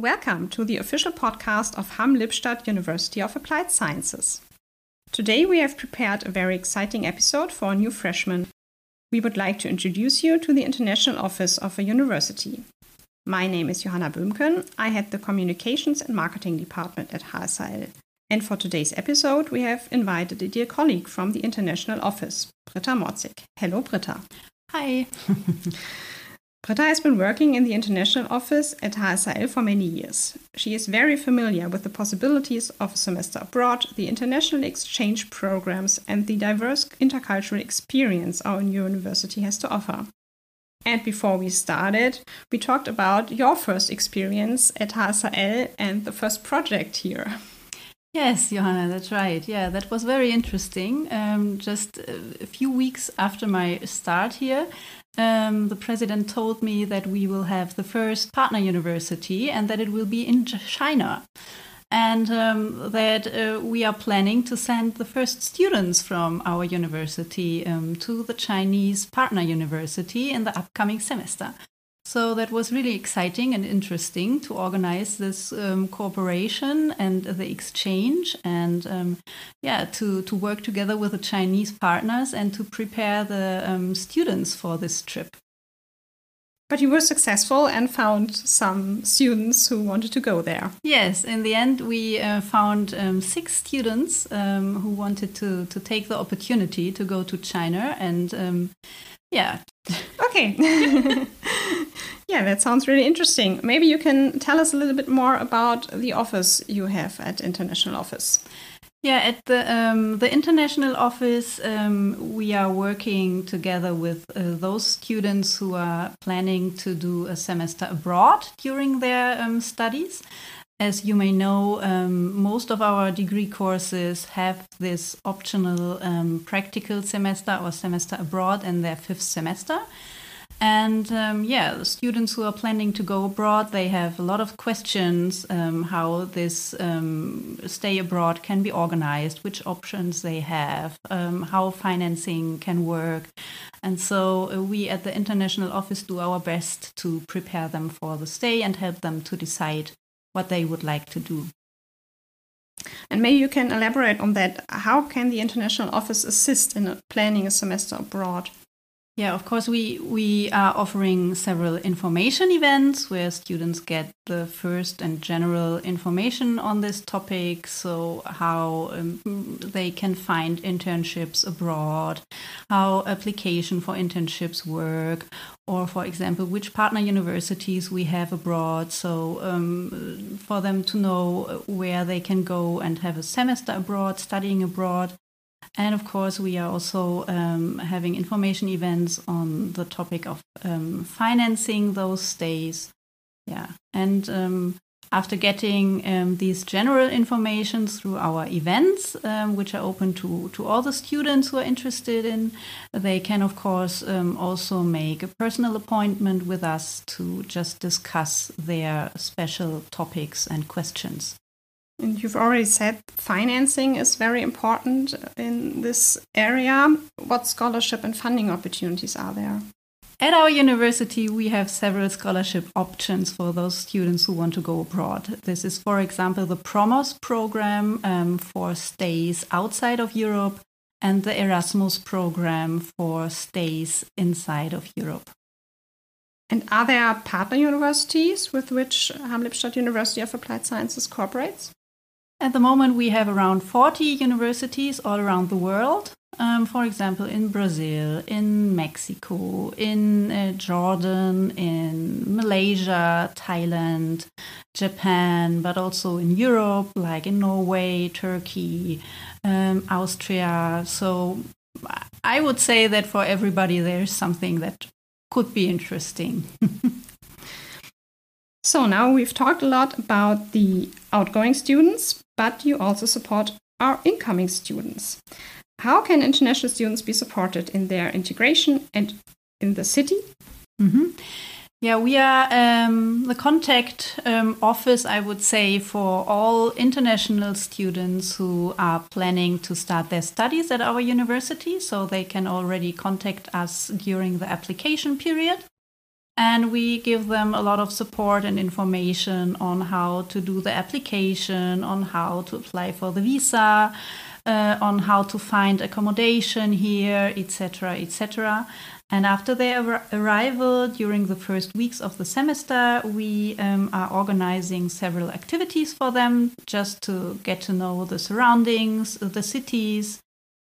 Welcome to the official podcast of Hamm-Lippstadt University of Applied Sciences. Today we have prepared a very exciting episode for a new freshmen. We would like to introduce you to the international office of a university. My name is Johanna Böhmken. I head the communications and marketing department at HSHL. And for today's episode, we have invited a dear colleague from the international office, Britta Morzig. Hello, Britta. Hi. Britta has been working in the international office at HSHL for many years. She is very familiar with the possibilities of a semester abroad, the international exchange programs, and the diverse intercultural experience our new university has to offer. And before we started, we talked about your first experience at HSHL and the first project here. Yes, Johanna, that's right. Yeah, that was very interesting. Um, just a few weeks after my start here, um, the president told me that we will have the first partner university and that it will be in China. And um, that uh, we are planning to send the first students from our university um, to the Chinese partner university in the upcoming semester. So that was really exciting and interesting to organize this um, cooperation and the exchange, and um, yeah, to to work together with the Chinese partners and to prepare the um, students for this trip. But you were successful and found some students who wanted to go there. Yes, in the end, we uh, found um, six students um, who wanted to, to take the opportunity to go to China and um, yeah. Okay. yeah, that sounds really interesting. Maybe you can tell us a little bit more about the office you have at International Office. Yeah, at the um, the international office, um, we are working together with uh, those students who are planning to do a semester abroad during their um, studies. As you may know, um, most of our degree courses have this optional um, practical semester or semester abroad in their fifth semester. And um, yeah, the students who are planning to go abroad, they have a lot of questions um, how this um, stay abroad can be organized, which options they have, um, how financing can work. And so uh, we at the international office do our best to prepare them for the stay and help them to decide what they would like to do. And maybe you can elaborate on that. How can the international office assist in planning a semester abroad? Yeah, of course, we, we are offering several information events where students get the first and general information on this topic. So, how um, they can find internships abroad, how application for internships work, or, for example, which partner universities we have abroad. So, um, for them to know where they can go and have a semester abroad, studying abroad. And of course, we are also um, having information events on the topic of um, financing those stays. Yeah. And um, after getting um, these general information through our events, um, which are open to, to all the students who are interested in, they can, of course, um, also make a personal appointment with us to just discuss their special topics and questions. And you've already said financing is very important in this area. What scholarship and funding opportunities are there? At our university, we have several scholarship options for those students who want to go abroad. This is, for example, the PROMOS program um, for stays outside of Europe and the Erasmus program for stays inside of Europe. And are there partner universities with which Hamm-Lippstadt University of Applied Sciences cooperates? At the moment, we have around 40 universities all around the world. Um, for example, in Brazil, in Mexico, in uh, Jordan, in Malaysia, Thailand, Japan, but also in Europe, like in Norway, Turkey, um, Austria. So I would say that for everybody, there's something that could be interesting. so now we've talked a lot about the outgoing students, but you also support our incoming students. How can international students be supported in their integration and in the city? Mm -hmm. Yeah, we are um, the contact um, office, I would say, for all international students who are planning to start their studies at our university. So they can already contact us during the application period. And we give them a lot of support and information on how to do the application, on how to apply for the visa, uh, on how to find accommodation here, etc., etc. And after their arrival during the first weeks of the semester, we um, are organizing several activities for them just to get to know the surroundings, the cities,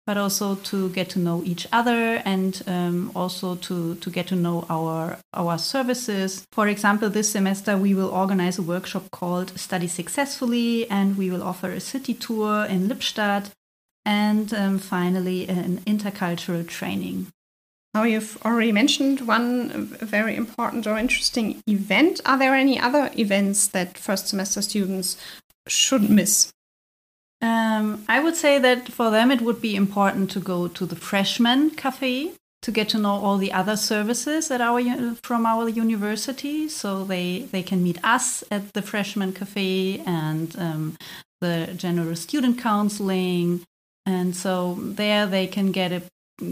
but also to get to know each other and um, also to, to get to know our, our services. For example, this semester we will organize a workshop called Study Successfully and we will offer a city tour in Lippstadt and um, finally an intercultural training. Now, you've already mentioned one very important or interesting event. Are there any other events that first semester students should miss? Um, I would say that for them it would be important to go to the freshman cafe to get to know all the other services at our from our university. So they they can meet us at the freshman cafe and um, the general student counseling, and so there they can get a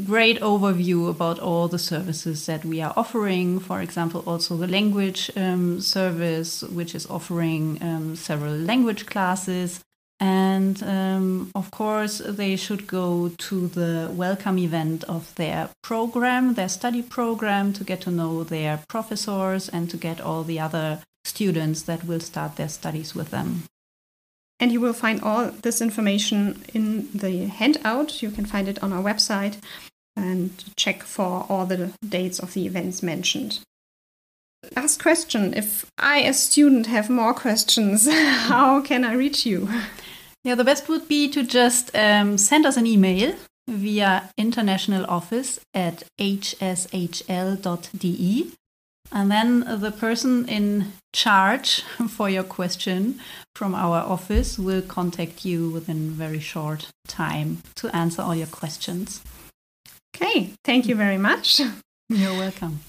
great overview about all the services that we are offering. For example, also the language um, service, which is offering um, several language classes and um, of course, they should go to the welcome event of their program, their study program, to get to know their professors and to get all the other students that will start their studies with them. And you will find all this information in the handout. You can find it on our website and check for all the dates of the events mentioned. Last question If I, as a student, have more questions, how can I reach you? Yeah, the best would be to just um, send us an email via international office at hshl.de. And then the person in charge for your question from our office will contact you within very short time to answer all your questions. Okay, thank you very much. You're welcome.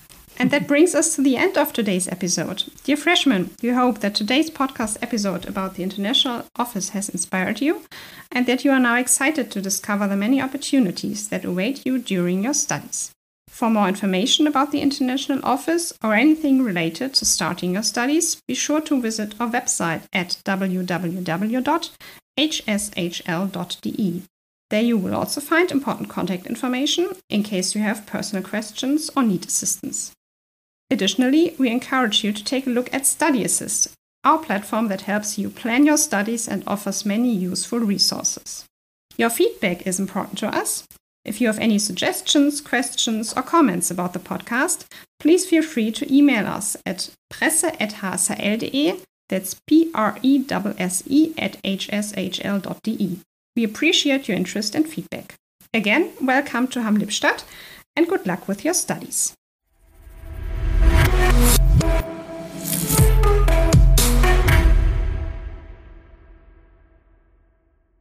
And that brings us to the end of today's episode. Dear freshmen, we hope that today's podcast episode about the International Office has inspired you and that you are now excited to discover the many opportunities that await you during your studies. For more information about the International Office or anything related to starting your studies, be sure to visit our website at www.hshl.de. There you will also find important contact information in case you have personal questions or need assistance. Additionally, we encourage you to take a look at Study Assist, our platform that helps you plan your studies and offers many useful resources. Your feedback is important to us. If you have any suggestions, questions, or comments about the podcast, please feel free to email us at presse.hshl.de. That's P R E S S E at hshl.de. We appreciate your interest and feedback. Again, welcome to Hamm Lippstadt and good luck with your studies.